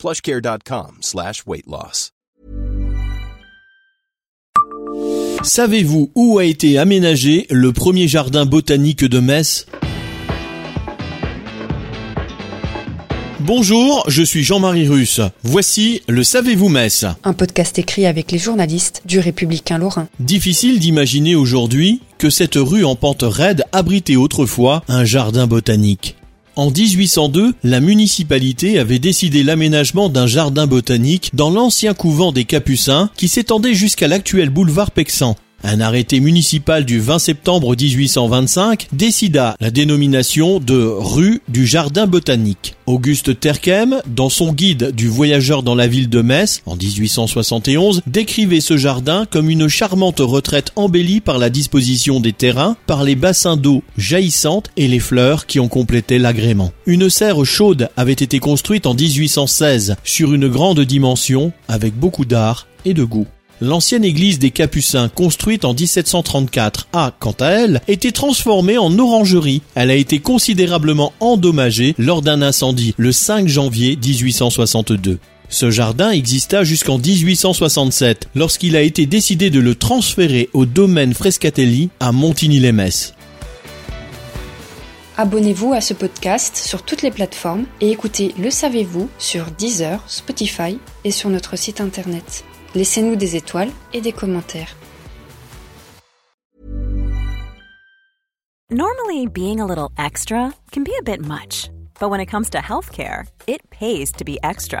plushcare.com slash weight loss. Savez-vous où a été aménagé le premier jardin botanique de Metz? Bonjour, je suis Jean-Marie Russe. Voici le Savez-vous Metz? Un podcast écrit avec les journalistes du Républicain Lorrain. Difficile d'imaginer aujourd'hui que cette rue en pente raide abritait autrefois un jardin botanique. En 1802, la municipalité avait décidé l'aménagement d'un jardin botanique dans l'ancien couvent des Capucins qui s'étendait jusqu'à l'actuel boulevard Pexan. Un arrêté municipal du 20 septembre 1825 décida la dénomination de rue du Jardin botanique. Auguste Terquem, dans son guide du voyageur dans la ville de Metz en 1871, décrivait ce jardin comme une charmante retraite embellie par la disposition des terrains, par les bassins d'eau jaillissantes et les fleurs qui ont complété l'agrément. Une serre chaude avait été construite en 1816 sur une grande dimension avec beaucoup d'art et de goût. L'ancienne église des Capucins, construite en 1734, a, quant à elle, été transformée en orangerie. Elle a été considérablement endommagée lors d'un incendie le 5 janvier 1862. Ce jardin exista jusqu'en 1867, lorsqu'il a été décidé de le transférer au domaine Frescatelli à Montigny-les-Metz. Abonnez-vous à ce podcast sur toutes les plateformes et écoutez Le Savez-vous sur Deezer, Spotify et sur notre site internet. Laissez-nous des étoiles et des commentaires. Normally, being a little extra can be a bit much, but when it comes to healthcare, it pays to be extra.